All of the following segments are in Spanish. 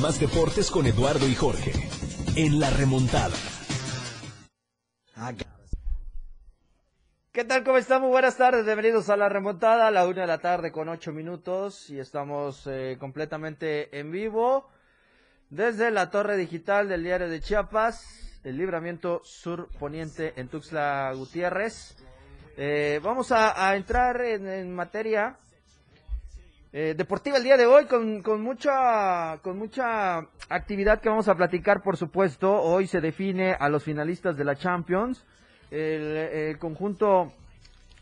Más deportes con Eduardo y Jorge. En la remontada. ¿Qué tal? ¿Cómo están? Muy buenas tardes. Bienvenidos a la remontada a la una de la tarde con ocho minutos y estamos eh, completamente en vivo desde la torre digital del diario de Chiapas, el libramiento sur poniente en Tuxtla Gutiérrez. Eh, vamos a, entrar en, materia eh, deportiva el día de hoy con, con, mucha con mucha actividad que vamos a platicar por supuesto hoy se define a los finalistas de la Champions el, conjunto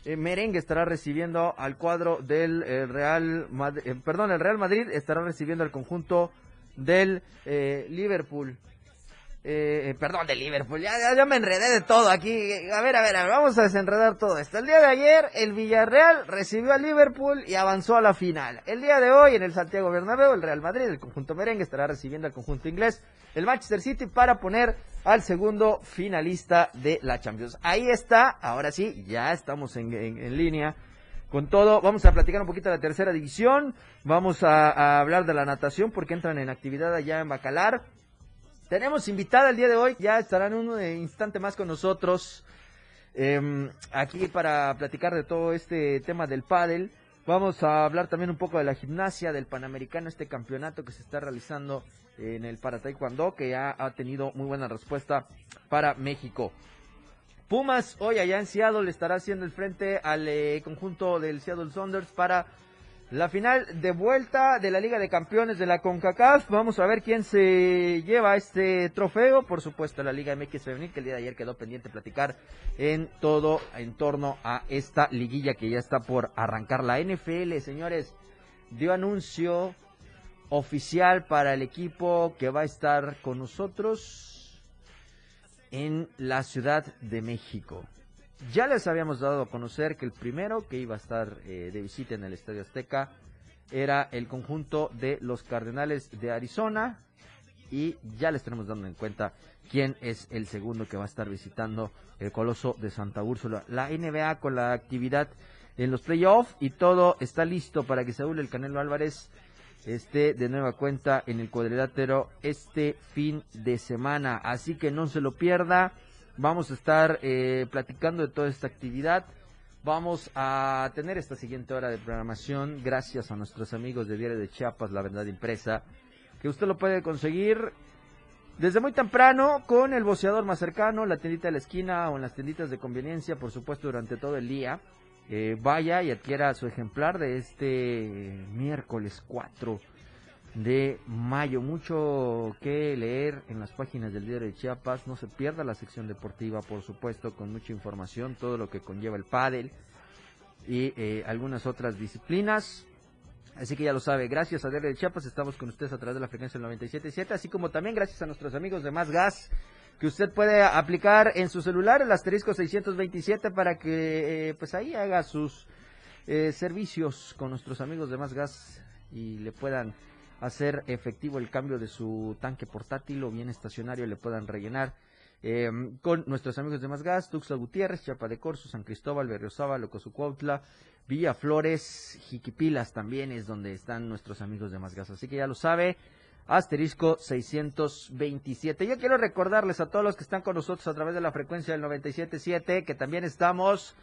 eh, merengue estará recibiendo al cuadro del eh, Real Madrid, eh, perdón, el Real Madrid estará recibiendo al conjunto del Liverpool. Eh, eh, perdón, de Liverpool, ya, me enredé de todo aquí. A ver, a ver, a ver, vamos a desenredar todo esto. El día de ayer, el Villarreal recibió a Liverpool y avanzó a la final. El día de hoy, en el Santiago Bernabéu, el Real Madrid, el conjunto merengue, estará recibiendo al conjunto inglés, el Manchester City, para poner al segundo finalista de la Champions. Ahí está, ahora sí, ya estamos en, en, línea con todo. Vamos a platicar un poquito de la tercera división. Vamos a, a, hablar de la natación porque entran en actividad allá en Bacalar. Tenemos invitada el día de hoy, ya estarán un instante más con nosotros em, aquí para platicar de todo este tema del pádel. Vamos a hablar también un poco de la gimnasia, del Panamericano, este campeonato que se está realizando en el para Taekwondo, que ya ha tenido muy buena respuesta para México. Pumas hoy allá en Seattle estará haciendo el frente al eh, conjunto del Seattle Saunders para la final de vuelta de la Liga de Campeones de la CONCACAF. Vamos a ver quién se lleva este trofeo. Por supuesto, la Liga MX Femenil, que el día de ayer quedó pendiente platicar en todo en torno a esta liguilla que ya está por arrancar. La NFL, señores, dio anuncio oficial para el equipo que va a estar con nosotros en la Ciudad de México. Ya les habíamos dado a conocer que el primero que iba a estar eh, de visita en el Estadio Azteca era el conjunto de los Cardenales de Arizona y ya les tenemos dando en cuenta quién es el segundo que va a estar visitando el Coloso de Santa Úrsula. La NBA con la actividad en los playoffs y todo está listo para que Saúl el Canelo Álvarez esté de nueva cuenta en el cuadrilátero este fin de semana. Así que no se lo pierda. Vamos a estar eh, platicando de toda esta actividad. Vamos a tener esta siguiente hora de programación gracias a nuestros amigos de Diario de Chiapas, La Verdad Impresa, que usted lo puede conseguir desde muy temprano con el boceador más cercano, la tiendita de la esquina o en las tienditas de conveniencia, por supuesto, durante todo el día. Eh, vaya y adquiera su ejemplar de este miércoles 4 de mayo. Mucho que leer en las páginas del diario de Chiapas. No se pierda la sección deportiva, por supuesto, con mucha información, todo lo que conlleva el pádel y eh, algunas otras disciplinas. Así que ya lo sabe, gracias a Diario de Chiapas estamos con ustedes a través de la frecuencia del 97.7, así como también gracias a nuestros amigos de Más Gas, que usted puede aplicar en su celular el asterisco 627 para que eh, pues ahí haga sus eh, servicios con nuestros amigos de Más Gas y le puedan hacer efectivo el cambio de su tanque portátil o bien estacionario le puedan rellenar em, con nuestros amigos de Más Gas, Tuxtla Gutiérrez, Chapa de Corzo, San Cristóbal, Berriozábal, Ocosucuautla, Villa Flores, Jiquipilas también es donde están nuestros amigos de Más Gas. Así que ya lo sabe, asterisco 627. Yo quiero recordarles a todos los que están con nosotros a través de la frecuencia del 977 que también estamos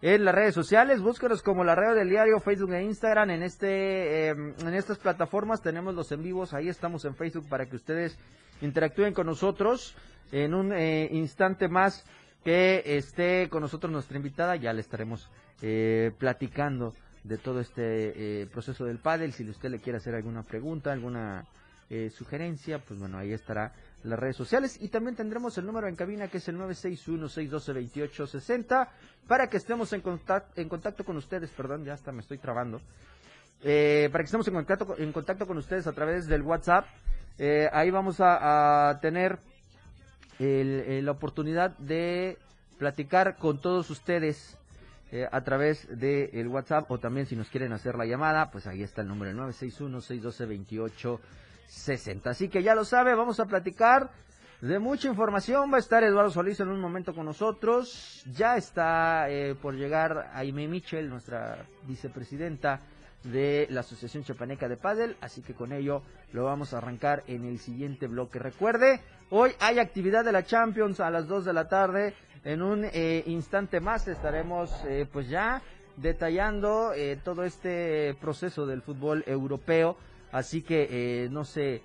en las redes sociales. Búsquenos como la red del diario, Facebook e Instagram. En este, em, en estas plataformas tenemos los en vivos. Ahí estamos en Facebook para que ustedes interactúen con nosotros. En un eh, instante más que esté con nosotros nuestra invitada, ya le estaremos eh, platicando de todo este eh, proceso del pádel. Si usted le quiere hacer alguna pregunta, alguna sugerencia, pues bueno, ahí estará las redes sociales y también tendremos el número en cabina que es el 961-612-2860 para que estemos en contacto, en contacto con ustedes, perdón, ya hasta me estoy trabando, eh, para que estemos en contacto, en contacto con ustedes a través del WhatsApp. Eh, ahí vamos a, tener eh, la oportunidad de platicar con todos ustedes a través del WhatsApp o también si nos quieren hacer la llamada, pues ahí está el número, el 961-612-2860. 60. Así que ya lo sabe, vamos a platicar de mucha información. Va a estar Eduardo Solís en un momento con nosotros. Ya está eh, por llegar Aime Michel, nuestra vicepresidenta de la Asociación Chapaneca de Padel, así que con ello lo vamos a arrancar en el siguiente bloque. Recuerde, hoy hay actividad de la Champions a las 2 de la tarde. En un eh, instante más estaremos eh, pues ya detallando eh, todo este proceso del fútbol europeo, así que no se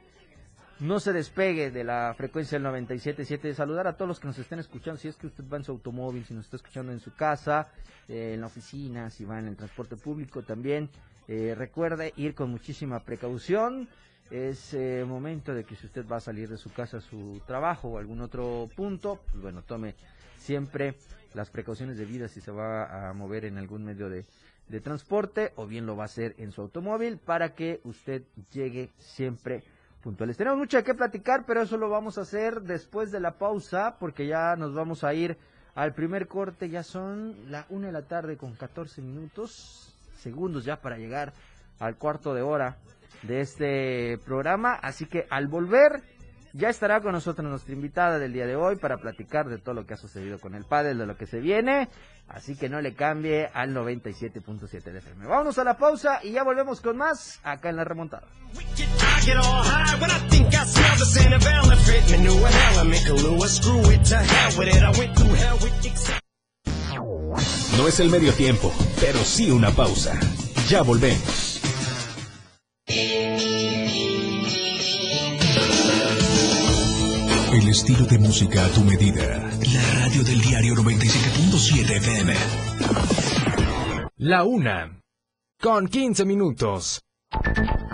no se despegue de la frecuencia del 97.7. Saludar a todos los que nos estén escuchando. Si es que usted va en su automóvil, si nos está escuchando en su casa, en la oficina, si va en el transporte público también. Eh, recuerde ir con muchísima precaución. Es eh, momento de que si usted va a salir de su casa su trabajo o algún otro punto, pues bueno, tome siempre las precauciones debidas si se va a mover en algún medio de, de transporte o bien lo va a hacer en su automóvil para que usted llegue siempre puntuales. Tenemos mucho que platicar, pero eso lo vamos a hacer después de la pausa porque ya nos vamos a ir al primer corte. Ya son la una de la tarde con 14 minutos segundos ya para llegar al cuarto de hora de este programa. Así que al volver ya estará con nosotros nuestra invitada del día de hoy para platicar de todo lo que ha sucedido con el padre, de lo que se viene. Así que no le cambie al 97.7 de FM. Vámonos a la pausa y ya volvemos con más acá en la remontada. No es el medio tiempo, pero sí una pausa. Ya volvemos. El estilo de música a tu medida. La radio del diario 97.7 FM. La una. Con 15 minutos.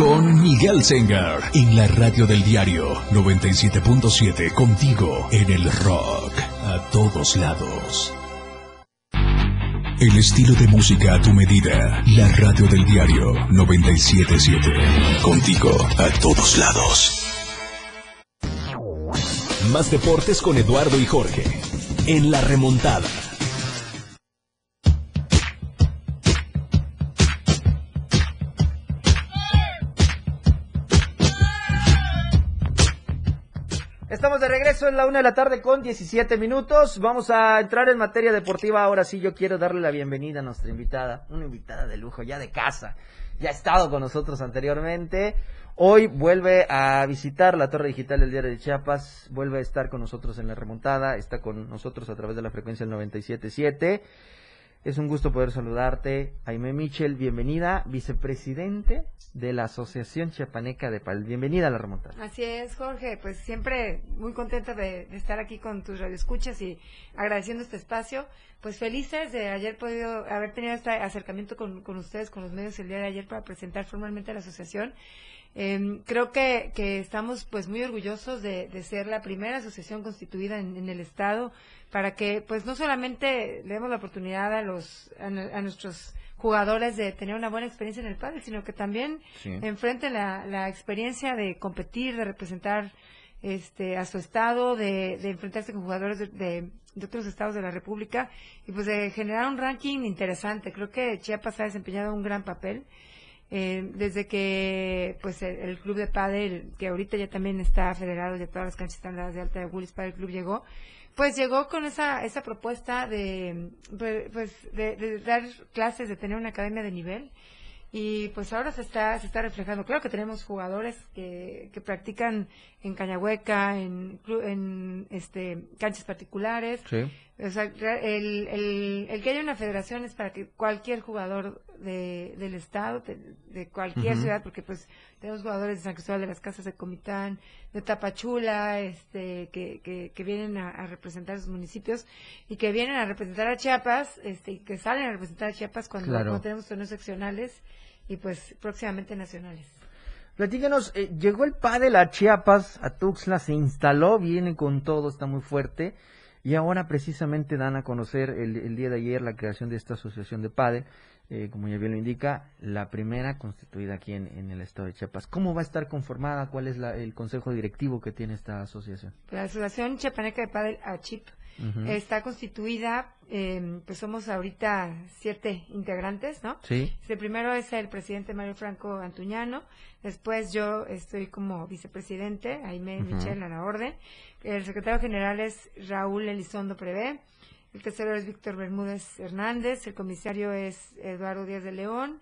con Miguel Sengar en la radio del diario 97.7 contigo en el rock a todos lados. El estilo de música a tu medida. La radio del diario 97.7 contigo a todos lados. Más deportes con Eduardo y Jorge en la remontada. Estamos de regreso en la una de la tarde con 17 minutos. Vamos a entrar en materia deportiva. Ahora sí, yo quiero darle la bienvenida a nuestra invitada, una invitada de lujo, ya de casa. Ya ha estado con nosotros anteriormente. Hoy vuelve a visitar la Torre Digital del Diario de Chiapas. Vuelve a estar con nosotros en la remontada. Está con nosotros a través de la frecuencia del 97.7. Es un gusto poder saludarte. Jaime Michel, bienvenida, vicepresidente de la Asociación Chiapaneca de Pal. Bienvenida a la remontada. Así es, Jorge. Pues siempre muy contenta de, estar aquí con tus radioescuchas y agradeciendo este espacio. Pues felices de ayer podido haber tenido este acercamiento con, ustedes, con los medios el día de ayer para presentar formalmente a la asociación. Em, creo que, estamos pues muy orgullosos de, ser la primera asociación constituida en el Estado para que pues no solamente le demos la oportunidad a los a, nuestros jugadores de tener una buena experiencia en el pádel, sino que también enfrenten la, la experiencia de competir, de representar este a su estado, de, de enfrentarse con jugadores de, de, otros estados de la República y pues de generar un ranking interesante. Creo que Chiapas ha desempeñado un gran papel. Eh, desde que pues el, el club de pádel, que ahorita ya también está federado, ya todas las canchas están dadas de alta de Willis Padel Club llegó, pues llegó con esa, esa propuesta de, pues, de, dar clases, de tener una academia de nivel. Y pues ahora se está se está reflejando. Claro que tenemos jugadores que, que practican en cañahueca en en este canchas particulares. Sí. O sea el, el, el que haya una federación es para que cualquier jugador de, del estado de, de cualquier ciudad porque pues tenemos jugadores de San Cristóbal de las Casas de Comitán de Tapachula este que, que, que vienen a, a representar sus municipios y que vienen a representar a Chiapas este y que salen a representar a Chiapas cuando, Claro. cuando tenemos torneos seccionales y pues próximamente nacionales. Platícanos, eh, llegó el pádel a Chiapas, a Tuxtla, se instaló, viene con todo, está muy fuerte. Y ahora precisamente dan a conocer el, día de ayer la creación de esta asociación de pádel, eh, como ya bien lo indica, la primera constituida aquí en, en el estado de Chiapas. ¿Cómo va a estar conformada? ¿Cuál es la- el consejo directivo que tiene esta asociación? La Asociación Chiapaneca de Padel ACHIP Está constituida, eh, pues somos ahorita siete integrantes, ¿no? Sí. El primero es el presidente Mario Franco Antuñano, después yo estoy como vicepresidente, Aime Ujú. Michel a la orden, el secretario general es Raúl Elizondo Prevé, el tercero es Víctor Bermúdez Hernández, el comisario es Eduardo Díaz de León,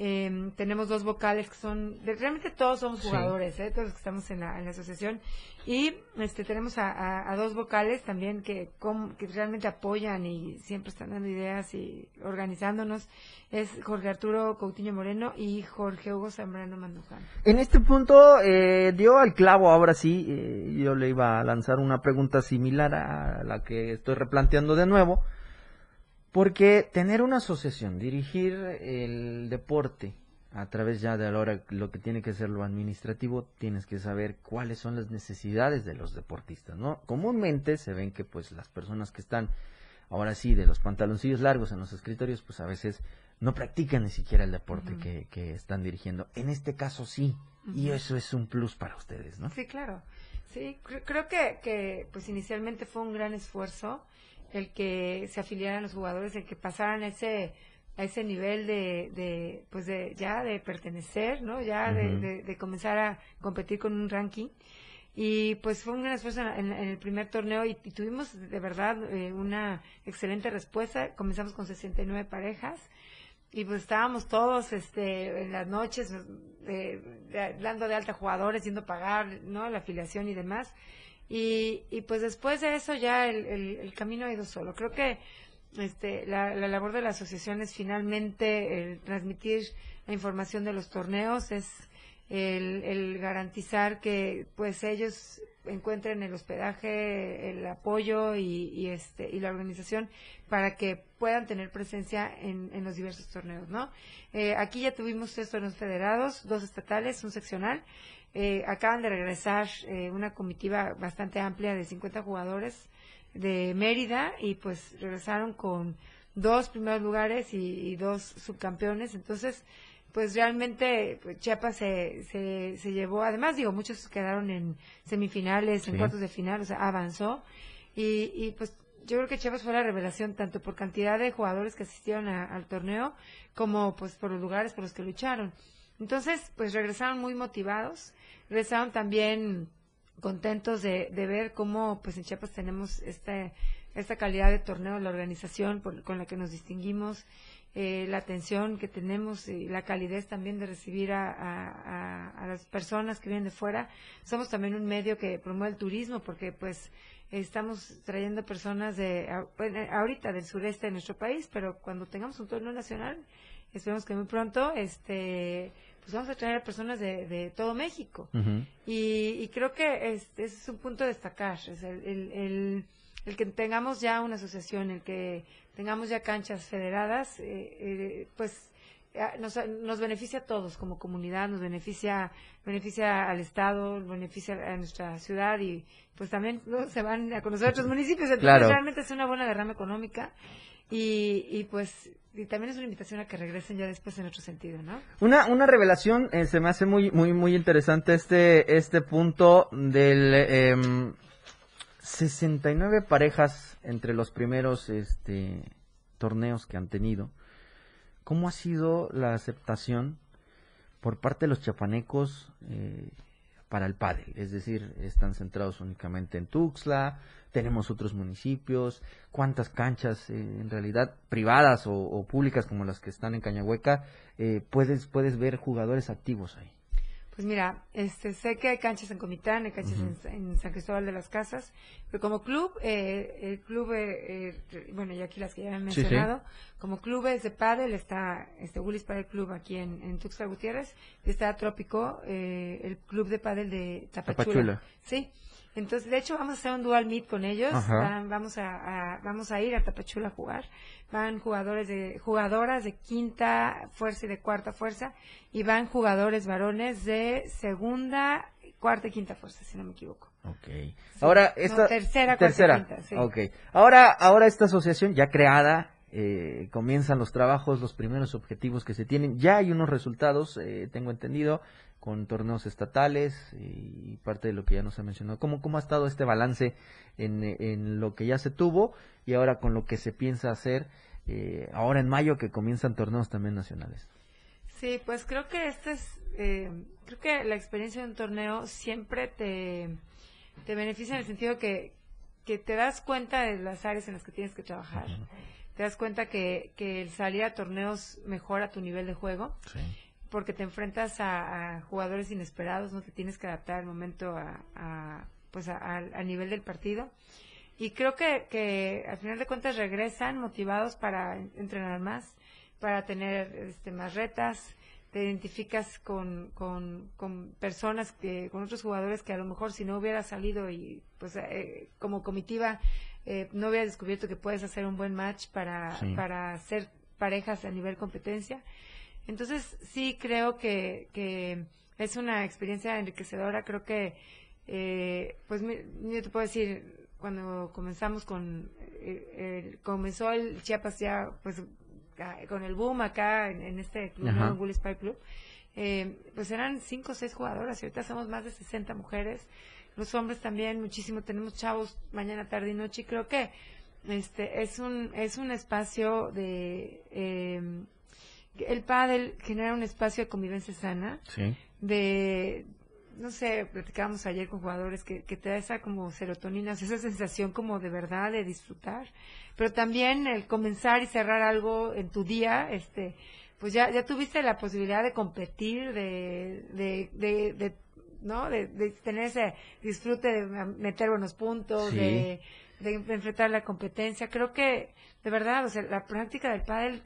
eh, tenemos dos vocales que son, de- realmente todos somos Sí. jugadores, ¿eh? todos los que estamos en la, en la asociación, y este tenemos a, a- a dos vocales también que, com- que realmente apoyan y siempre están dando ideas y organizándonos, es Jorge Arturo Coutinho Moreno y Jorge Hugo Zambrano Mandujano. En este punto eh, dio al clavo, ahora sí, eh, yo le iba a lanzar una pregunta similar a la que estoy replanteando de nuevo, porque tener una asociación, dirigir el deporte a través ya de ahora lo que tiene que ser lo administrativo, tienes que saber cuáles son las necesidades de los deportistas, ¿no? Comúnmente se ven que pues las personas que están ahora sí de los pantaloncillos largos en los escritorios, pues a veces no practican ni siquiera el deporte que, que están dirigiendo. En este caso sí, y eso es un plus para ustedes, ¿no? Sí, claro. Sí, cre- creo que, que pues inicialmente fue un gran esfuerzo el que se afiliaran los jugadores, el que pasaran a ese a ese nivel de, de pues de ya de pertenecer, ¿no? Ya de, de- de comenzar a competir con un ranking. Y pues fue un gran esfuerzo en, en el primer torneo y, y tuvimos de verdad eh, una excelente respuesta. Comenzamos con 69 parejas y pues estábamos todos este en las noches eh, de- dando de alta jugadores yendo a pagar no la afiliación y demás y, y pues después de eso ya el, el- camino ha ido solo creo que este la, la labor de la asociación es finalmente el transmitir la información de los torneos es el, el garantizar que pues ellos encuentren el hospedaje, el apoyo y, y, este y la organización para que puedan tener presencia en, en los diversos torneos, ¿no? Eh, aquí ya tuvimos tres torneos federados, dos estatales, un seccional. Eh, acaban de regresar eh, una comitiva bastante amplia de 50 jugadores de Mérida y pues regresaron con dos primeros lugares y, y dos subcampeones. Entonces, pues realmente pues, Chiapas se, se, se llevó, además digo, muchos quedaron en semifinales, en cuartos de final, o sea, avanzó. Y, y pues yo creo que Chiapas fue la revelación tanto por cantidad de jugadores que asistieron a- al torneo como pues por los lugares por los que lucharon. Entonces, pues regresaron muy motivados, regresaron también contentos de, de ver cómo pues en Chiapas tenemos esta, esta calidad de torneo, la organización por- con la que nos distinguimos, eh, la atención que tenemos y la calidez también de recibir a, a- las personas que vienen de fuera. Somos también un medio que promueve el turismo porque pues estamos trayendo personas de ahorita del sureste de nuestro país, pero cuando tengamos un torneo nacional, esperemos que muy pronto, este, pues vamos a traer a personas de, de todo México. Y, y creo que es- ese es un punto a destacar, es el, el, el- el que tengamos ya una asociación, el que tengamos ya canchas federadas, eh, eh, pues eh, nos, nos beneficia a todos como comunidad, nos beneficia beneficia al Estado, beneficia a nuestra ciudad y pues también ¿no? se van a conocer otros municipios, entonces Claro. realmente es una buena derrama económica y, y pues y también es una invitación a que regresen ya después en otro sentido, ¿no? Una, una revelación, eh, se me hace muy, muy, muy interesante este, este punto del em, 69 parejas entre los primeros este, torneos que han tenido. ¿Cómo ha sido la aceptación por parte de los chapanecos eh, para el pádel, es decir, están centrados únicamente en Tuxtla, tenemos otros municipios, cuántas canchas eh, en realidad privadas o, públicas como las que están en Cañahueca, eh, puedes, puedes ver jugadores activos ahí. Pues mira, este, sé que hay canchas en Comitán, hay canchas en, San Cristóbal de las Casas, pero como club, eh, el club, eh, eh, bueno, ya aquí las que ya he mencionado, como clubes de pádel está este Willis Padel Club aquí en, en Tuxtla Gutiérrez, y está Trópico, el club de pádel de Tapachula. Tapachula. Sí, entonces, de hecho, vamos a hacer un dual meet con ellos. vamos a, vamos a ir a Tapachula a jugar. Van jugadores de jugadoras de quinta fuerza y de cuarta fuerza y van jugadores varones de segunda, cuarta y quinta fuerza, si no me equivoco. Ok. ahora esta tercera, tercera. Quinta, sí. Ok. Ahora, ahora esta asociación ya creada. Eh, comienzan los trabajos, los primeros objetivos que se tienen. Ya hay unos resultados, eh, tengo entendido con torneos estatales y parte de lo que ya nos ha mencionado. ¿Cómo, cómo ha estado este balance en, en lo que ya se tuvo y ahora con lo que se piensa hacer eh, ahora en mayo que comienzan torneos también nacionales? Sí, pues creo que este es, eh, creo que la experiencia de un torneo siempre te, te beneficia en el sentido que, que te das cuenta de las áreas en las que tienes que trabajar. Te das cuenta que, que el salir a torneos mejora tu nivel de juego. Sí porque te enfrentas a, jugadores inesperados, no te tienes que adaptar al momento a, pues a, nivel del partido. Y creo que, que al final de cuentas regresan motivados para entrenar más, para tener este, más retas, te identificas con, con, con personas, que, con otros jugadores que a lo mejor si no hubiera salido y pues eh, como comitiva eh, no hubiera descubierto que puedes hacer un buen match para, para hacer parejas a nivel competencia. Entonces, sí creo que, que es una experiencia enriquecedora. Creo que, eh, pues, yo te puedo decir, cuando comenzamos con, eh, comenzó el Chiapas ya, pues, con el boom acá en, este club, ¿no? Spy Club, eh, pues eran cinco o seis jugadoras y ahorita somos más de 60 mujeres. Los hombres también, muchísimo. Tenemos chavos mañana, tarde y noche y creo que este es un, es un espacio de el pádel genera un espacio de convivencia sana, de, no sé, platicábamos ayer con jugadores que, que te da esa como serotonina, esa sensación como de verdad de disfrutar, pero también el comenzar y cerrar algo en tu día, este, pues ya, ya tuviste la posibilidad de competir, de, de, de, ¿no? De, tener ese disfrute de meter buenos puntos, de, de enfrentar la competencia. Creo que, de verdad, o sea, la práctica del pádel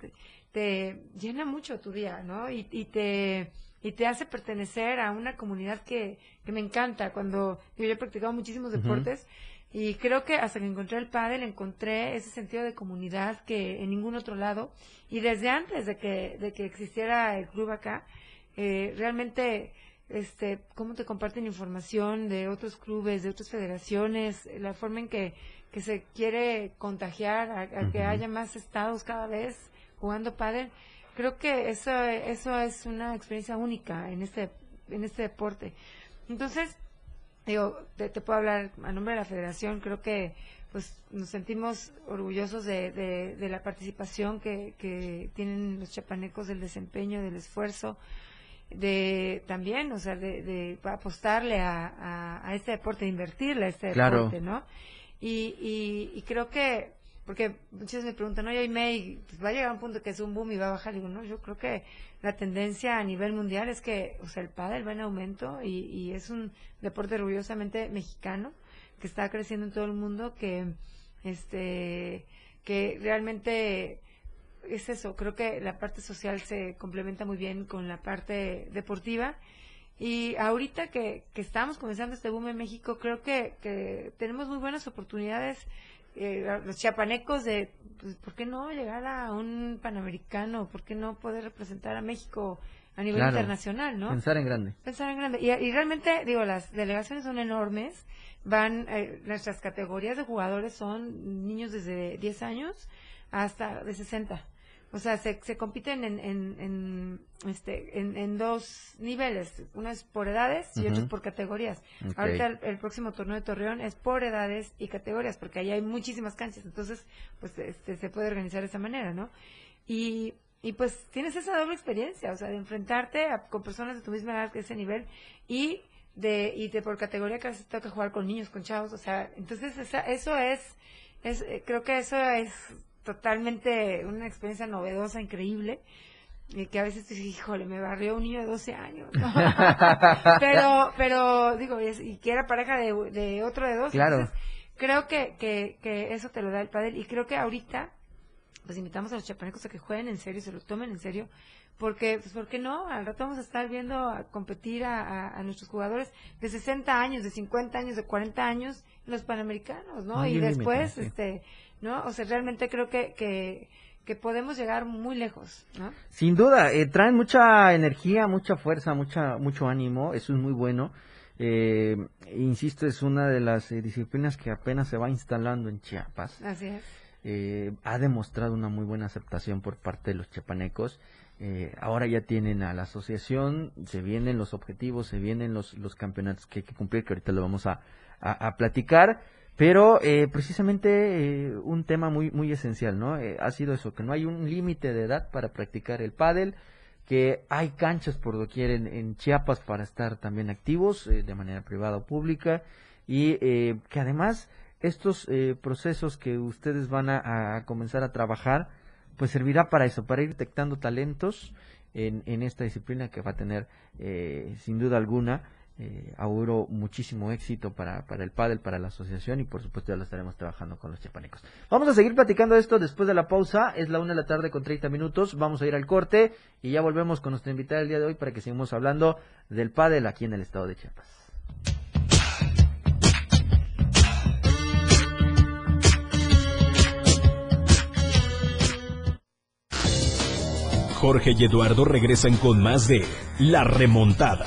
te llena mucho tu día, ¿no? Y, y te y te hace pertenecer a una comunidad que, que me encanta. Cuando yo, he practicado muchísimos deportes y creo que hasta que encontré el pádel encontré ese sentido de comunidad que en ningún otro lado y desde antes de que de que existiera el club acá eh, realmente este cómo te comparten información de otros clubes de otras federaciones la forma en que, que se quiere contagiar a, que haya más estados cada vez jugando pádel, creo que eso, eso es una experiencia única en este, en este deporte. Entonces, digo, te, puedo hablar a nombre de la federación, creo que pues nos sentimos orgullosos de, de, la participación que, que tienen los chapanecos, del desempeño, del esfuerzo, de también, o sea, de, de apostarle a, a, este deporte, invertirle a este deporte, ¿no? Y, y, y creo que porque muchos me preguntan, oye, May, pues va a llegar un punto que es un boom y va a bajar. digo, no, yo creo que la tendencia a nivel mundial es que, o sea, el pádel va en aumento y, y es un deporte orgullosamente mexicano que está creciendo en todo el mundo, que, este, que realmente es eso. Creo que la parte social se complementa muy bien con la parte deportiva. Y ahorita que, que estamos comenzando este boom en México, creo que, que tenemos muy buenas oportunidades eh, los chiapanecos de, pues, ¿por qué no llegar a un panamericano? ¿Por qué no poder representar a México a nivel internacional, no? Pensar en grande. Pensar en grande. Y, realmente, digo, las delegaciones son enormes. Van, eh, nuestras categorías de jugadores son niños desde 10 años hasta de 60. O sea, se, se compiten en, en, en este, en, en, dos niveles. Uno es por edades y otro es por categorías. Ahorita el, próximo torneo de Torreón es por edades y categorías, porque ahí hay muchísimas canchas. Entonces, pues este, se puede organizar de esa manera, ¿no? Y, y pues tienes esa doble experiencia, o sea, de enfrentarte a- con personas de tu misma edad que ese nivel y de y de por categoría que veces toca jugar con niños, con chavos, o sea, entonces esa, eso es, es eh, creo que eso es totalmente una experiencia novedosa, increíble. Y que a veces te dices, híjole, me barrió un niño de 12 años. ¿no? pero, pero, digo, y, que era pareja de, de otro de dos. Claro. entonces, creo que, que, que eso te lo da el pádel. Y creo que ahorita, pues invitamos a los chapanecos a que jueguen en serio, se lo tomen en serio. Porque, pues, ¿por qué no? Al rato vamos a estar viendo a competir a, a- a nuestros jugadores de 60 años, de 50 años, de 40 años, los panamericanos, ¿no? Y después, sí. ¿No? O sea, realmente creo que, que, que podemos llegar muy lejos, ¿no? Sin duda, eh, traen mucha energía, mucha fuerza, mucha, mucho ánimo, eso es muy bueno. Eh, insisto, es una de las eh, disciplinas que apenas se va instalando en Chiapas. Así es. Eh, ha demostrado una muy buena aceptación por parte de los chiapanecos. Eh, ahora ya tienen a la asociación, se vienen los objetivos, se vienen los, los campeonatos que hay que cumplir, que ahorita lo vamos a, a- a platicar. Pero eh, precisamente eh, un tema muy muy esencial, ¿no? Eh, ha sido eso, que no hay un límite de edad para practicar el pádel, que hay canchas por doquier en, en Chiapas para estar también activos eh, de manera privada o pública y eh, que además estos eh, procesos que ustedes van a, a comenzar a trabajar pues servirá para eso, para ir detectando talentos en, en esta disciplina que va a tener sin duda alguna eh, auguro muchísimo éxito para, para el pádel, para la asociación y por supuesto ya lo estaremos trabajando con los chapanecos. Vamos a seguir platicando esto después de la pausa, es la una de la tarde con 30 minutos, vamos a ir al corte y ya volvemos con nuestra invitada el día de hoy para que sigamos hablando del pádel aquí en el estado de Chiapas. Jorge y Eduardo regresan con más de La Remontada.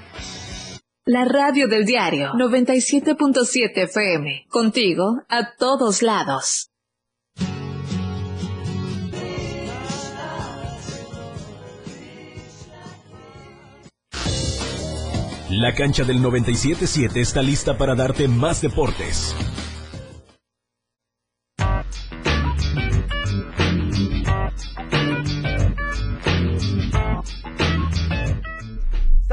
La radio del diario 97.7 FM. Contigo a todos lados. La cancha del 977 está lista para darte más deportes.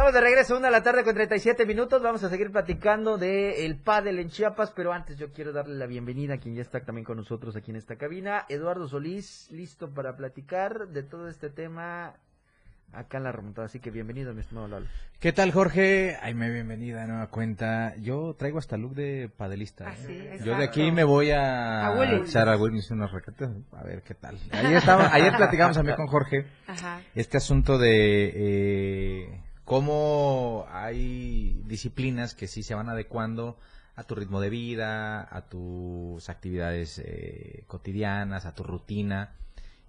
Estamos de regreso, una de la tarde con 37 minutos. Vamos a seguir platicando de el pádel en Chiapas, pero antes yo quiero darle la bienvenida a quien ya está también con nosotros aquí en esta cabina. Eduardo Solís, listo para platicar de todo este tema acá en la remontada. Así que bienvenido, mi estimado Lalo. ¿Qué tal, Jorge? Ay, me bienvenida a nueva cuenta. Yo traigo hasta look de padelista. Ah, ¿eh? sí, Yo de aquí me voy a, A Willis. echar a Willis unas raquetas. A ver qué tal. Ayer, estaba, ayer platicamos a mí con Jorge Ajá. este asunto de eh, cómo hay disciplinas que sí se van adecuando a tu ritmo de vida, a tus actividades eh, cotidianas, a tu rutina,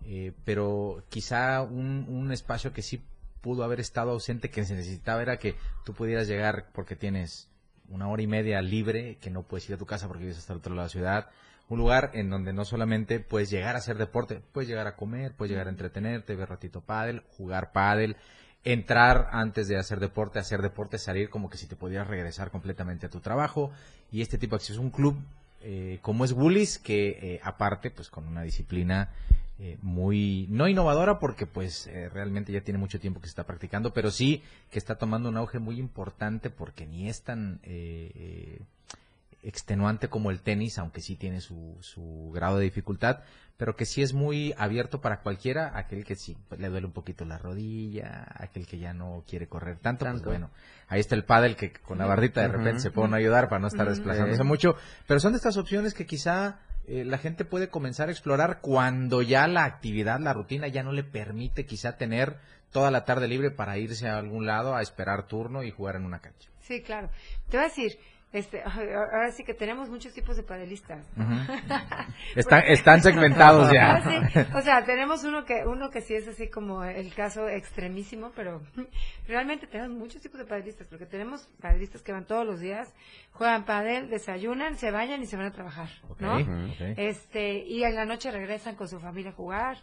eh, pero quizá un, espacio que sí pudo haber estado ausente, que se necesitaba era que tú pudieras llegar porque tienes una hora y media libre, que no puedes ir a tu casa porque vives hasta el otro lado de la ciudad, un lugar en donde no solamente puedes llegar a hacer deporte, puedes llegar a comer, puedes llegar a entretenerte, ver ratito pádel, jugar pádel, entrar antes de hacer deporte, hacer deporte, salir como que si te pudieras regresar completamente a tu trabajo y este tipo de acceso. Es un club eh, como es Woolies que eh, aparte pues con una disciplina eh, muy no innovadora porque pues eh, realmente ya tiene mucho tiempo que se está practicando, pero sí que está tomando un auge muy importante porque ni es tan eh, extenuante como el tenis, aunque sí tiene su, su grado de dificultad, pero que sí es muy abierto para cualquiera, aquel que sí pues, le duele un poquito la rodilla, aquel que ya no quiere correr tanto, pues bueno, ahí está el pádel que con la bardita de repente se puede uno ayudar para no estar desplazándose mucho, pero son de estas opciones que quizá eh, la gente puede comenzar a explorar cuando ya la actividad, la rutina ya no le permite quizá tener toda la tarde libre para irse a algún lado a esperar turno y jugar en una cancha. Sí, claro. Te voy a decir, este, ahora sí que tenemos muchos tipos de padelistas. Están, están segmentados ya. Sí. O sea, tenemos uno que uno que sí es así como el caso extremísimo, pero realmente tenemos muchos tipos de padelistas, porque tenemos padelistas que van todos los días, juegan padel, desayunan, se bañan y se van a trabajar. Este, y en la noche regresan con su familia a jugar.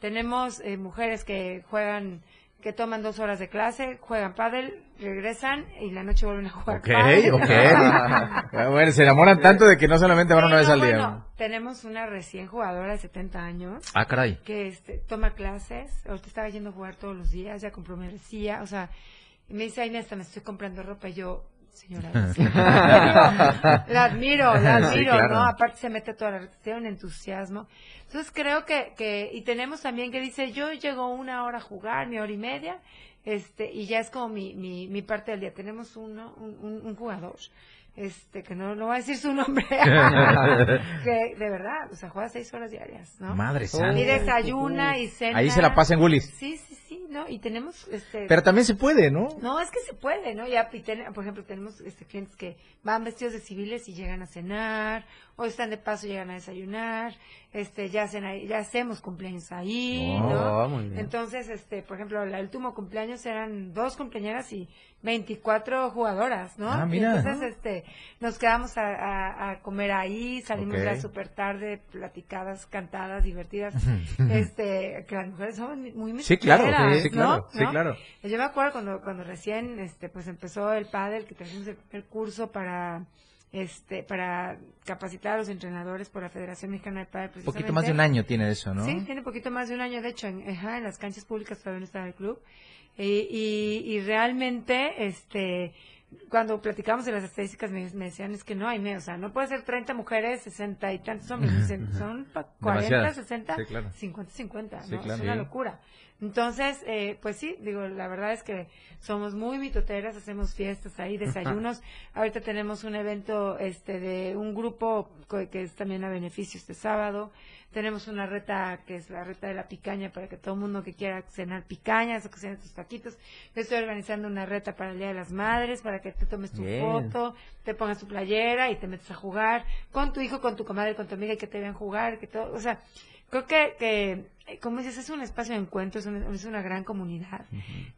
Tenemos eh, mujeres que juegan, que toman dos horas de clase, juegan pádel, regresan y la noche vuelven a jugar Ok, pádel. ok. bueno, se enamoran tanto de que no solamente van Sí, una vez no, al día. bueno, tenemos una recién jugadora de 70 años Ah, caray. que este, toma clases, ahorita estaba yendo a jugar todos los días, ya compró membresía, o sea, y me dice, ay, Néstor, me estoy comprando ropa, y yo, señora, la admiro, la Sí, admiro, claro. ¿no? Aparte se mete toda la tiene un entusiasmo. Entonces creo que, que, y tenemos también que dice, yo llego una hora a jugar, mi hora y media, este, y ya es como mi, mi, mi parte del día. Tenemos uno, un, un, un jugador, este, que no, no voy a decir su nombre, que de verdad, o sea, juega seis horas diarias, ¿no? Madre santa. Y desayuna y cena. Ahí se la pasa en Woolies. Sí, sí, sí, ¿no? Y tenemos, este... Pero también se puede, ¿no? No, es que se puede, ¿no? Ya, y ten- por ejemplo, tenemos este, clientes que van vestidos de civiles y llegan a cenar, o están de paso y llegan a desayunar, este, ya hacen ahí, ya hacemos cumpleaños ahí, ¿no? Oh, muy bien. Entonces, este, por ejemplo, el último cumpleaños eran dos cumpleañeras y 24 jugadoras, ¿no? Ah, mira. entonces, este, nos quedamos a, a- a comer ahí, salimos Ok. ya súper tarde, platicadas, cantadas, divertidas, este, que las mujeres somos muy Sí, claro, sí, ¿no? claro, sí, ¿no? claro. Yo me acuerdo cuando, cuando recién, este, pues empezó el pádel, que tenemos el, el curso para, este, para capacitar a los entrenadores por la Federación Mexicana de Pádel. Un poquito más de un año tiene eso, ¿no? Sí, tiene poquito más de un año, de hecho, en, ajá, en las canchas públicas todavía no estaba el club. Y, y, y realmente, este, cuando platicamos de las estadísticas me, me decían, es que no hay, me- o sea, no puede ser 30 mujeres, 60 y tantos hombres, son pa- 40, Demasiadas. 60, Sí, claro. 50, 50, ¿no? Claro. Es una locura. Entonces, eh, pues sí, digo, la verdad es que somos muy mitoteras, hacemos fiestas ahí, desayunos. Ahorita tenemos un evento este de un grupo que es también a beneficio este sábado. Tenemos una reta que es la reta de la picaña para que todo el mundo que quiera cenar picañas o que cene tus taquitos. Yo estoy organizando una reta para el Día de las Madres, para que te tomes tu Bien. foto, te pongas tu playera y te metes a jugar con tu hijo, con tu comadre, con tu amiga y que te vean jugar, que todo, o sea, creo que, que como dices, es un espacio de encuentro, es una, es una gran comunidad.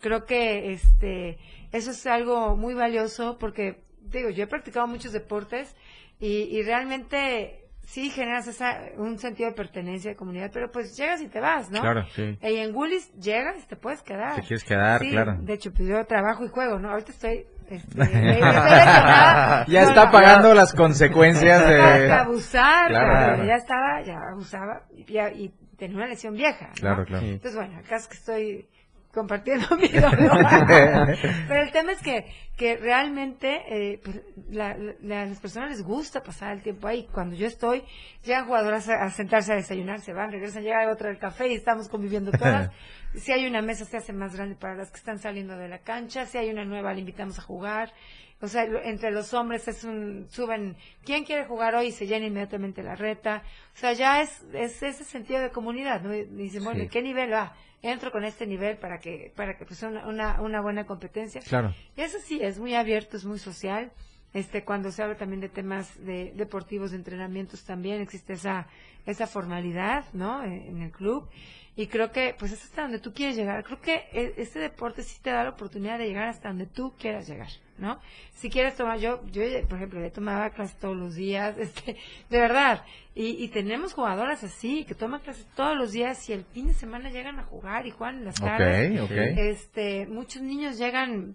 Creo que este eso es algo muy valioso porque, digo, yo he practicado muchos deportes y, y realmente sí generas esa, un sentido de pertenencia de comunidad, pero pues llegas y te vas, ¿no? Claro, sí. Y en Woolies llegas y te puedes quedar. Te quieres quedar, Sí, claro. De hecho, pues yo trabajo y juego, ¿no? Ahorita estoy... Este, Ya está pagando las consecuencias de... abusar, Claro, ya estaba, ya abusaba y, ya- y tenía una lesión vieja. ¿no? Claro, claro. Entonces, bueno, acá es que estoy compartiendo mi dolor. Pero el tema es que, que realmente eh, pues, la- la- las personas les gusta pasar el tiempo ahí. Cuando yo estoy, llegan jugadoras a, a sentarse a desayunar, se van, regresan, llega otra del café y estamos conviviendo todas. si hay una mesa, se hace más grande para las que están saliendo de la cancha. Si hay una nueva, le invitamos a jugar. O sea, entre los hombres es un, suben, ¿quién quiere jugar hoy? Y se llena inmediatamente la reta. O sea, ya es, es ese sentido de comunidad, ¿no? Dicen, bueno, Sí. ¿qué nivel va? Entro con este nivel para que, para que pues una, una, una buena competencia. Claro. Y eso sí, es muy abierto, es muy social. Este, cuando se habla también de temas de, deportivos, de entrenamientos también existe esa, esa formalidad, ¿no? En, en el club. Y creo que, pues es hasta donde tú quieres llegar. Creo que e- este deporte sí te da la oportunidad de llegar hasta donde tú quieras llegar, ¿no? Si quieres tomar, yo, yo, por ejemplo, yo tomaba clases todos los días, este, de verdad. Y, y tenemos jugadoras así, que toman clases todos los días y el fin de semana llegan a jugar y juegan en las tardes. ok. Este, muchos niños llegan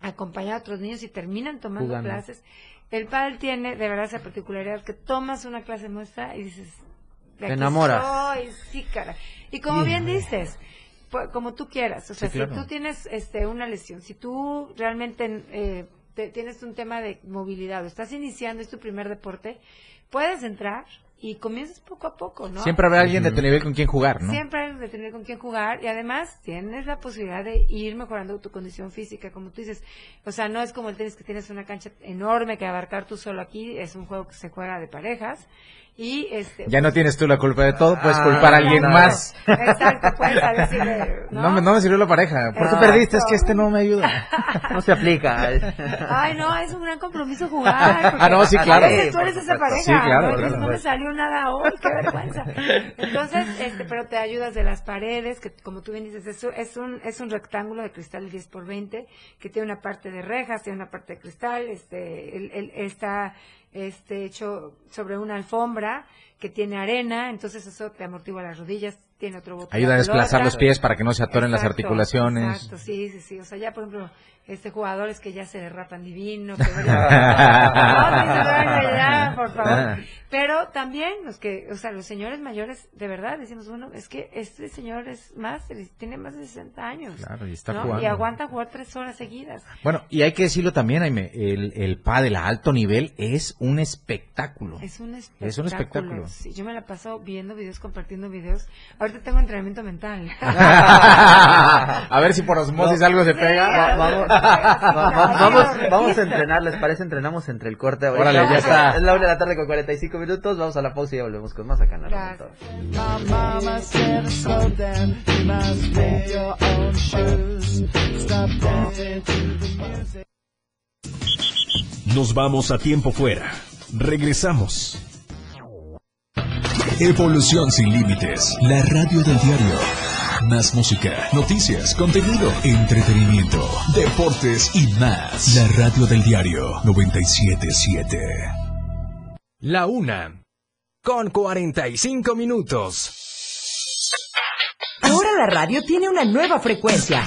a acompañar a otros niños y terminan tomando Jugando. clases. El pádel tiene de verdad esa particularidad que tomas una clase muestra y dices, Te aquí enamoras. soy, sí, cara. Y como bien dices, pu- como tú quieras, o sea, Sí, claro. si tú tienes este una lesión, si tú realmente eh, te- tienes un tema de movilidad o estás iniciando, es tu primer deporte, puedes entrar y comienzas poco a poco, ¿no? Siempre habrá alguien de tu nivel con quien jugar, ¿no? Siempre hay de tener con quién jugar y además tienes la posibilidad de ir mejorando tu condición física, como tú dices. O sea, no es como el tenis que tienes una cancha enorme que abarcar tú solo aquí, es un juego que se juega de parejas y este Ya no tienes tú la culpa de todo, puedes Ah, culpar a alguien más. Exacto, puedes a decirle, ¿no? No, me, no me sirvió la pareja. ¿Por qué perdiste? Es que este no me ayuda. No se aplica. Ay, no, es un gran compromiso jugar. Ah, no, sí, claro. a veces tú eres esa pareja. Sí, claro, ¿no? Claro. me salió nada hoy, qué vergüenza. Entonces, este, pero te ayudas de las paredes, que como tú bien dices, es, un- es un, es un rectángulo de cristal 10 por 20, que tiene una parte de rejas, tiene una parte de cristal, este, el- el- está, este, hecho sobre una alfombra que tiene arena, entonces eso te amortigua las rodillas, tiene otro botón. Ayuda a desplazar los pies para que no se atoren las articulaciones. Exacto, sí, sí, sí. O sea, ya, por ejemplo, este jugadores que ya se derrapan divino. Que no, ya, por favor. Pero también los que, o sea, los señores mayores, de verdad, decimos, bueno, es que este señor es más, tiene más de 60 años. Claro, y está ¿no? jugando. Y aguanta jugar tres horas seguidas. Bueno, y hay que decirlo también, Jaime, el, el pádel a alto nivel es un espectáculo. Es un espectáculo. Es un espectáculo. Sí, yo me la paso viendo videos, compartiendo videos. Ahorita tengo entrenamiento mental. a ver si por osmosis algo se pega. Va- vamos, va- va- vamos, vamos a entrenar, ¿les parece? Entrenamos entre el corte. ahorita. Órale, ya está. Es la una de la tarde con 45 minutos. Vamos a la pausa y ya volvemos con más acá en la. Nos vamos a tiempo fuera. Regresamos. Evolución sin límites. La radio del diario. Más música, noticias, contenido, entretenimiento, deportes y más. La radio del diario 977. La una. Con 45 minutos. Ahora la radio tiene una nueva frecuencia.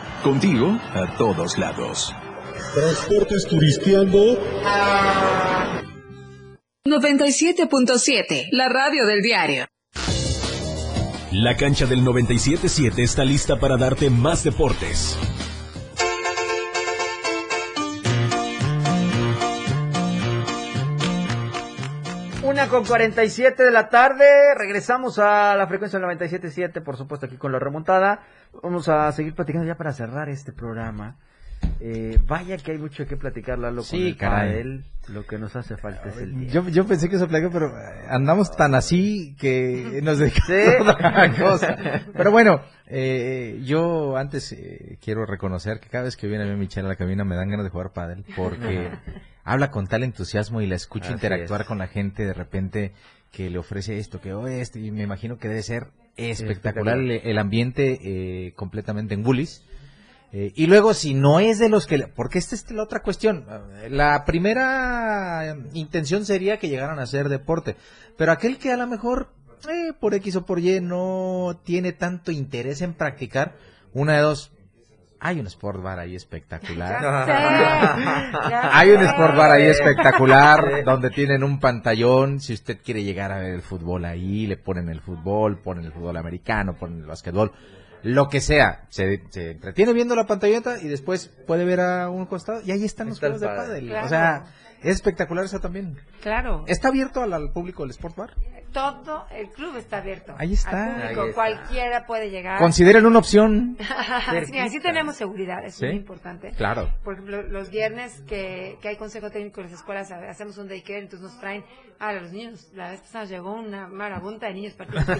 Contigo a todos lados. Transportes Turisteando. 97.7, la radio del diario. La cancha del 97.7 está lista para darte más deportes. Con 47 de la tarde, regresamos a la frecuencia del 97.7, por supuesto aquí con la remontada. Vamos a seguir platicando ya para cerrar este programa. Eh, vaya que hay mucho que platicar, Lalo, Sí, con el caray. pádel. Lo que nos hace falta es el tiempo. Yo, yo pensé que eso platicó, pero eh, andamos tan así que nos dedicamos Sí. cosa. Pero bueno, eh, yo antes eh, quiero reconocer que cada vez que viene a ver Michelle a la cabina me dan ganas de jugar pádel porque habla con tal entusiasmo y la escucho Así interactuar es. con la gente de repente que le ofrece esto, que oh, esto, y me imagino que debe ser espectacular el, el ambiente eh, completamente en Bullis. Eh, y luego, si no es de los que... le- Porque esta es la otra cuestión. La primera eh, intención sería que llegaran a hacer deporte. Pero aquel que a lo mejor, eh, por X o por Y, no tiene tanto interés en practicar, una de dos... Hay un sport bar ahí espectacular. Ya sé, ya Hay un sport bar ahí espectacular donde tienen un pantallón. Si usted quiere llegar a ver el fútbol ahí, le ponen el fútbol, ponen el fútbol americano, ponen el básquetbol, lo que sea. Se, se entretiene viendo la pantallota y después puede ver a un costado y ahí están los Está juegos de pádel. pádel. Claro. O sea, es espectacular eso también. Claro. ¿Está abierto al, al público el sport bar? Todo el club está abierto. Ahí está. Al público, Ahí está. cualquiera puede llegar. Consideren una opción. Sí, mira, sí tenemos seguridad, es Sí. muy importante. Claro. Por ejemplo, los viernes que, que hay consejo técnico en las escuelas, ha- hacemos un daycare, entonces nos traen a los niños. La vez pasada llegó una marabunta de niños mañanitas,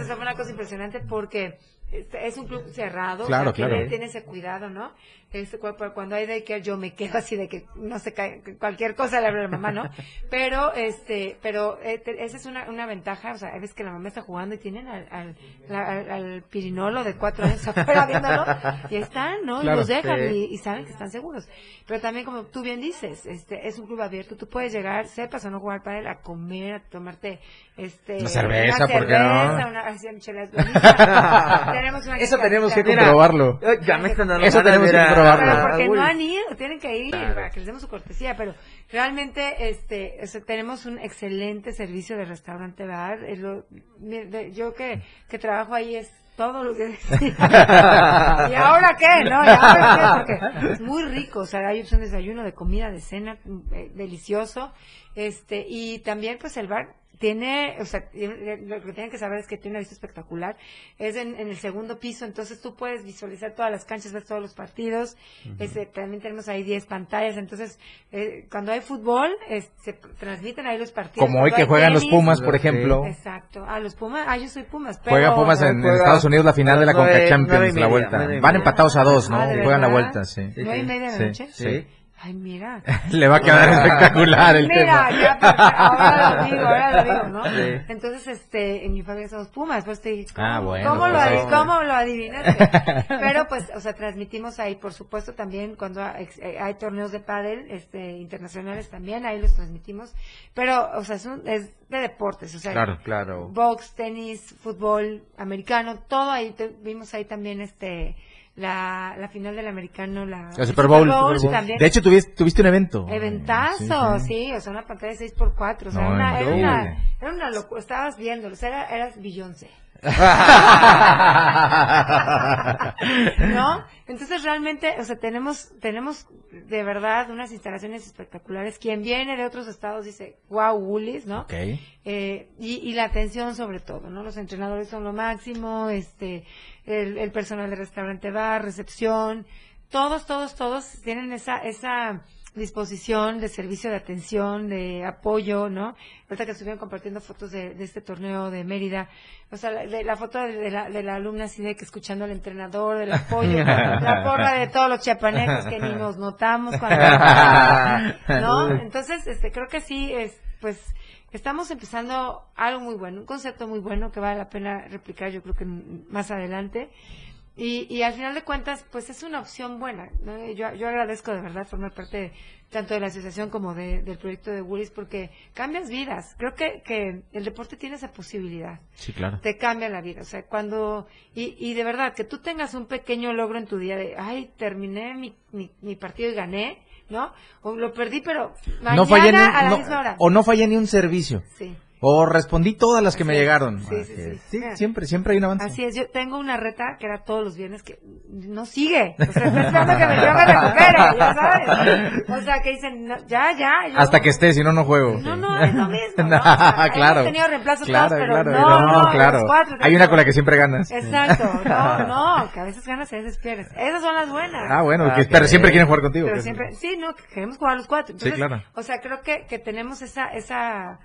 o sea, fue una cosa impresionante porque es un club cerrado. Claro, o sea, tiene- claro. Tiene ese cuidado, ¿no? Este, cu- cu- cuando hay daycare yo me quedo así de que no se cae, que cualquier cosa le habla a la mamá, ¿no? Pero, este, pero eh, esa es una, una ventaja, o sea, ves que la mamá está jugando y tienen al, al, al- al pirinolo de cuatro años afuera viéndolo y están, ¿no? Claro, y los dejan sí. y, y saben que están seguros. Pero también, como tú bien dices, este, es un club abierto, tú puedes llegar, sepas o no jugar para él, a comer, a tomarte, este, Una cerveza, una ¿por qué no? cerveza, una- así. Tenemos una Eso tenemos que Mira, comprobarlo. Ya me están dando Eso tenemos que a- probarlo. pero a porque no han ido, tienen que ir Claro. para que les demos su cortesía, pero realmente este o sea, tenemos un excelente servicio de restaurante bar. es lo- yo que, que trabajo ahí es todo lo que ¿Y ahora qué? ¿No? ¿Y ahora qué? Porque es muy rico, o sea, hay opción de desayuno, de comida, de cena, eh, delicioso. Este, y también pues el bar tiene, o sea, tiene- lo que tienen que saber es que tiene una vista espectacular. Es en, en el segundo piso, entonces tú puedes visualizar todas las canchas, ver todos los partidos. Este, también tenemos ahí 10 pantallas, entonces eh, cuando hay fútbol es- se transmiten ahí los partidos. Como hoy que juegan los Pumas, por ejemplo. Exacto. Ah, los Pumas, ah, yo soy Pumas, pero... Juega Pumas en, Estados Unidos la final de la las Conca Champions, la vuelta. Van empatados a dos, ¿no? Ah, ¿de Juegan la vuelta, sí. ¿Nueve y media de la Sí, noche? sí. Ay, mira. Le va a quedar espectacular el Mira, tema. ya, porque ahora lo digo, ahora lo digo, ¿no? Sí. Entonces, este, en mi familia somos Pumas, pues te dije, ¿cómo, Ah, bueno, ¿cómo, lo, pues, cómo lo adivinaste? Pero, pues, o sea, transmitimos ahí, por supuesto, también cuando hay, eh, hay torneos de pádel, este, internacionales también, ahí los transmitimos. Pero, o sea, es, un- es de deportes, o sea, Claro. Claro. box, tenis, fútbol, americano, todo ahí, te- vimos ahí también, este, la, la final del americano, la, El Super Bowl. Super Bowl. también. De hecho, tuviste, tuviste un evento. Eventazo, sí, o sea, una pantalla de 6x4, o sea, No, una- era, una, era una locura, estabas viéndolo, o sea, era, eras Beyoncé. ¿No? Entonces realmente, o sea, tenemos, tenemos de verdad unas instalaciones espectaculares. Quien viene de otros estados dice, wow, Woolies, ¿no? Ok. Eh, y, y la atención sobre todo, ¿no? Los entrenadores son lo máximo, este, el, el personal de restaurante bar, recepción, todos, todos, todos tienen esa, esa disposición de servicio de atención, de apoyo, ¿no? Ahorita que estuvieron compartiendo fotos de, de este torneo de Mérida, o sea, la, de la foto de, de la, de la alumna así de que escuchando al entrenador, del apoyo, la porra de todos los chiapanecos que ni nos notamos cuando, ¿no? Entonces, este, creo que sí, es, pues, estamos empezando algo muy bueno, un concepto muy bueno que vale la pena replicar, yo creo que más adelante. Y, y al final de cuentas, pues es una opción buena. ¿no? Yo, yo agradezco de verdad formar parte tanto de la asociación como de- del proyecto de Willis porque cambias vidas. Creo que, que el deporte tiene esa posibilidad. Sí, claro. Te cambia la vida. O sea, cuando. Y, y de verdad, que tú tengas un pequeño logro en tu día de, ay, terminé mi, mi, mi partido y gané, ¿no? O lo perdí, pero mañana no fallé a la no- misma hora. o no fallé ni un servicio. Sí. O respondí todas las que me Así es. llegaron. Sí, Ah, sí, sí. Siempre, siempre hay un avance. Así es, yo tengo una reta que era todos los viernes que no sigue. O sea, estoy esperando que me, yo me recupere, ya sabes. O sea, que dicen, no, ya, ya. yo- Hasta que esté, si no, no juego. No, no, es lo mismo. ¿no? O sea, claro. Hemos tenido reemplazos Claro, todos, pero claro, no, no, no, claro. cuatro, Hay una con la que siempre ganas. Exacto, no, no, que a veces ganas y a veces pierdes. Esas son las buenas. Ah, bueno, Ah, que, pero siempre quieren jugar contigo. Pero siempre, sí, no, que queremos jugar los cuatro. Sí, claro. O sea, creo que, que tenemos esa, esa,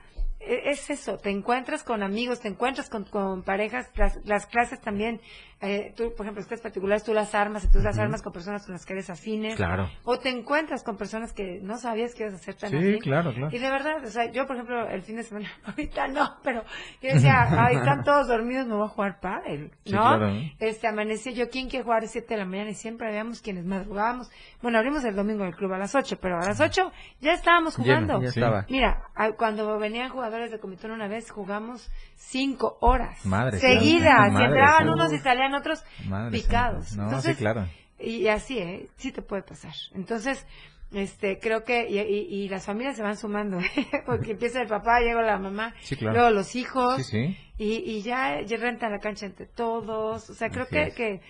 es eso, te encuentras con amigos, te encuentras con, con parejas, las, las clases también, eh, tú, por ejemplo, estas particulares, tú las armas, tú las armas con personas con las que eres afines. Claro. O te encuentras con personas que no sabías que ibas a ser tan Sí, afín. claro, claro. Y de verdad, o sea, yo, por ejemplo, el fin de semana, ahorita no, pero yo decía, ay, están todos dormidos, me voy a jugar pádel, Sí, ¿no? claro. Este, amanecí yo, ¿quién quiere jugar a las 7 de la mañana? Y siempre habíamos quienes madrugábamos. Bueno, abrimos el domingo el club a las 8, pero a las 8 ya estábamos Lleno, jugando. ya Sí. estaba. Mira, cuando venían jugadores de Comitón una vez, jugamos 5 horas. Madre Seguidas. santa, y madre entraban unos y salían otros Madre picados. No, Entonces, sí, claro. y así, ¿eh? Sí te puede pasar. Entonces, este, creo que, y, y- y las familias se van sumando, ¿eh? Porque empieza el papá, llega la mamá, Sí, claro. luego los hijos, Sí, sí. y, y ya, ya rentan la cancha entre todos. O sea, creo Así que, es. que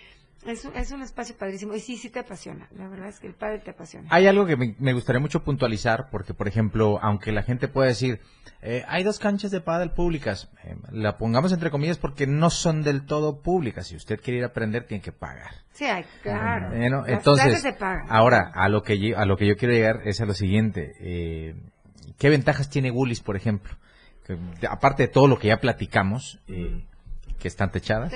es, un, es un espacio padrísimo. Y sí, sí te apasiona. La verdad es que el padre te apasiona. Hay algo que me, me gustaría mucho puntualizar, porque, por ejemplo, aunque la gente pueda decir, eh, hay dos canchas de pádel públicas, eh, la pongamos entre comillas porque no son del todo públicas. Si usted quiere ir a aprender, tiene que pagar. Sí, claro. Eh, ¿no? Las Entonces, se pagan. ahora, a lo, que yo, a lo que yo quiero llegar es a lo siguiente. eh, ¿Qué ventajas tiene Woolies, por ejemplo? Que, aparte de todo lo que ya platicamos, eh, que están techadas,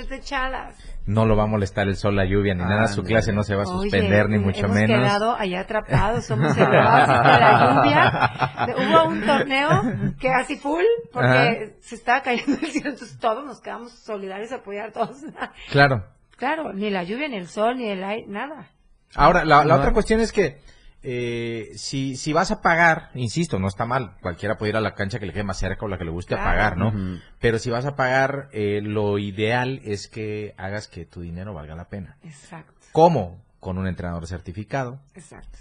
no lo va a molestar el sol, la lluvia, ni nada, su clase no se va a Oye, suspender, ni mucho hemos menos. quedado allá atrapados, somos elevados hasta la lluvia. Hubo un torneo que así full, porque Ajá. se estaba cayendo el cielo, entonces todos nos quedamos solidarios a apoyar a todos. Claro. Claro, ni la lluvia, ni el sol, ni el aire, nada. Ahora, la, la No. otra cuestión es que eh, si, si vas a pagar, insisto, no está mal, cualquiera puede ir a la cancha que le quede más cerca o la que le guste a pagar, ¿no? Pero si vas a pagar, eh, lo ideal es que hagas que tu dinero valga la pena. Exacto, ¿Cómo? Con un entrenador certificado, exacto.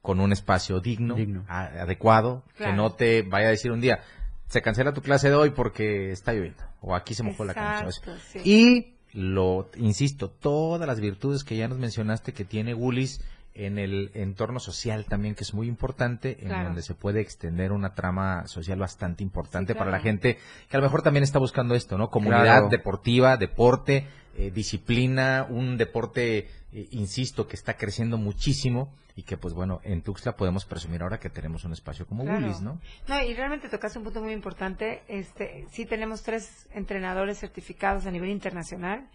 con un espacio digno, Digno. a- adecuado, que no te vaya a decir un día, se cancela tu clase de hoy porque está lloviendo, o aquí se mojó la cancha. o sea, Exacto, sí. y lo, insisto, todas las virtudes que ya nos mencionaste que tiene Woolies en el entorno social también, que es muy importante, en Claro. donde se puede extender una trama social bastante importante Sí, para la gente que a lo mejor también está buscando esto, ¿no? Comunidad Claro. deportiva, deporte, eh, disciplina, un deporte, eh, insisto, que está creciendo muchísimo y que, pues bueno, en Tuxtla podemos presumir ahora que tenemos un espacio como Claro. Woolies, ¿no? No, y realmente tocaste un punto muy importante. Este, sí tenemos tres entrenadores certificados a nivel internacional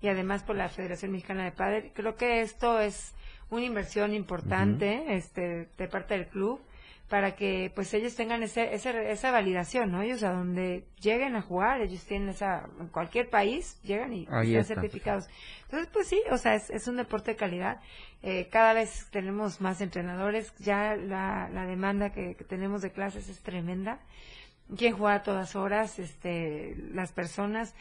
y además por la Federación Mexicana de Padre. Creo que esto es una inversión importante, este, de parte del club para que pues ellos tengan ese, ese- esa validación, ¿no? Ellos a donde lleguen a jugar, ellos tienen esa, en cualquier país llegan y Ahí están está. certificados. Entonces, pues sí, o sea, es, es un deporte de calidad. Eh, cada vez tenemos más entrenadores, ya la, la demanda que, que tenemos de clases es tremenda. Quieren jugar a todas horas, este, las personas.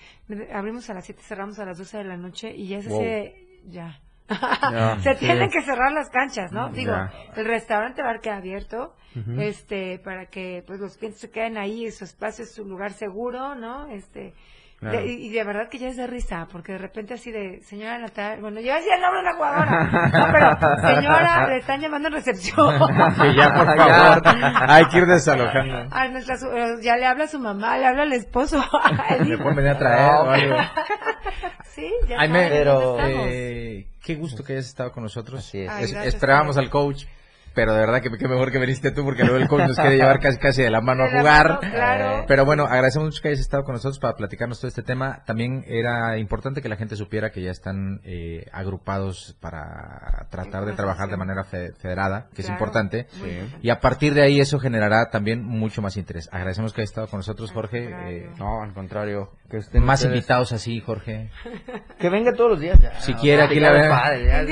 Abrimos a las 7, cerramos a las 12 de la noche y ya es Wow. de- ya. Se sí. tienen que cerrar las canchas, ¿no? Digo, Ya. el restaurante va a quedar abierto, este, para que pues los clientes se queden ahí, su espacio es su lugar seguro, ¿no? Este, Claro. de- y de verdad que ya es de risa, porque de repente así de, señora Natalia, bueno, yo decía el nombre de la jugadora, no, pero señora, le están llamando en recepción. Que ya, por favor, hay que ir desalojando. A nuestra su- eh, ya le habla a su mamá, le habla al esposo. hijo. pueden venir a traer o algo. Sí, ya saben Pero, eh, qué gusto que hayas estado con nosotros. Así es. Ay, Es- gracias, esperábamos al coach, pero de verdad que qué mejor que viniste tú porque luego el coach nos quiere llevar casi casi de la mano De a jugar. mano, claro. Eh, Pero bueno, agradecemos mucho que hayas estado con nosotros para platicarnos todo este tema. También era importante que la gente supiera que ya están eh, agrupados para tratar de trabajar de manera fe- federada, que es importante. importante. Y a partir de ahí eso generará también mucho más interés. Agradecemos que hayas estado con nosotros, Jorge. Eh, No, al contrario. Que estén Más ustedes- invitados así, Jorge. Que venga todos los días ya. Si quiere, aquí Ya, la ya.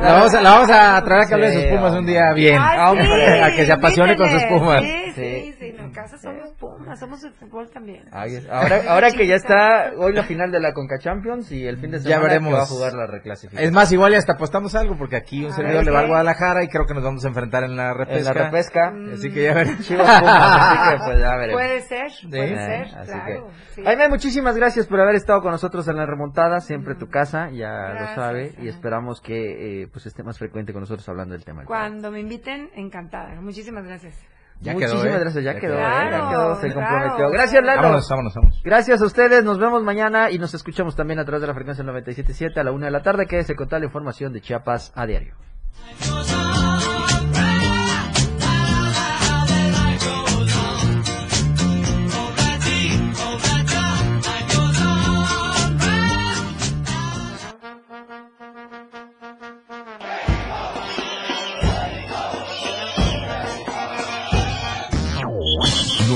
La vamos a, la vamos a traer a que hable de sus pumas un día bien. Ay, sí, a que se apasione con sus pumas. Sí, sí, Sí. sí, en casa somos pumas, somos de fútbol también. Ahora, ahora que ya está hoy la final de la Conca Champions y el fin de semana Ya veremos. que va a jugar la reclasificación. Es más, igual y hasta apostamos algo, porque aquí un A servidor ver, le va al Guadalajara y creo que nos vamos a enfrentar en la en repesca. la repesca. Así que ya veremos. Chivas Pumas, así que pues ya veremos. Puede ser, puede ser, así claro. que- muchísimas gracias por haber estado con nosotros en la remontada, siempre tu casa, ya lo sabe, y esperamos que eh, pues esté más frecuente con nosotros hablando del tema. Cuando me inviten, encantada. Muchísimas gracias. Ya quedó, Muchísimas ¿eh? gracias, ya, Ya quedó, quedó. eh, ya quedó, se claro. comprometió. Gracias, Lalo. Vámonos, vámonos, vámonos. Gracias a ustedes, nos vemos mañana y nos escuchamos también a través de la frecuencia del 97.7 a la una de la tarde. Quédese con toda la información de Chiapas a diario.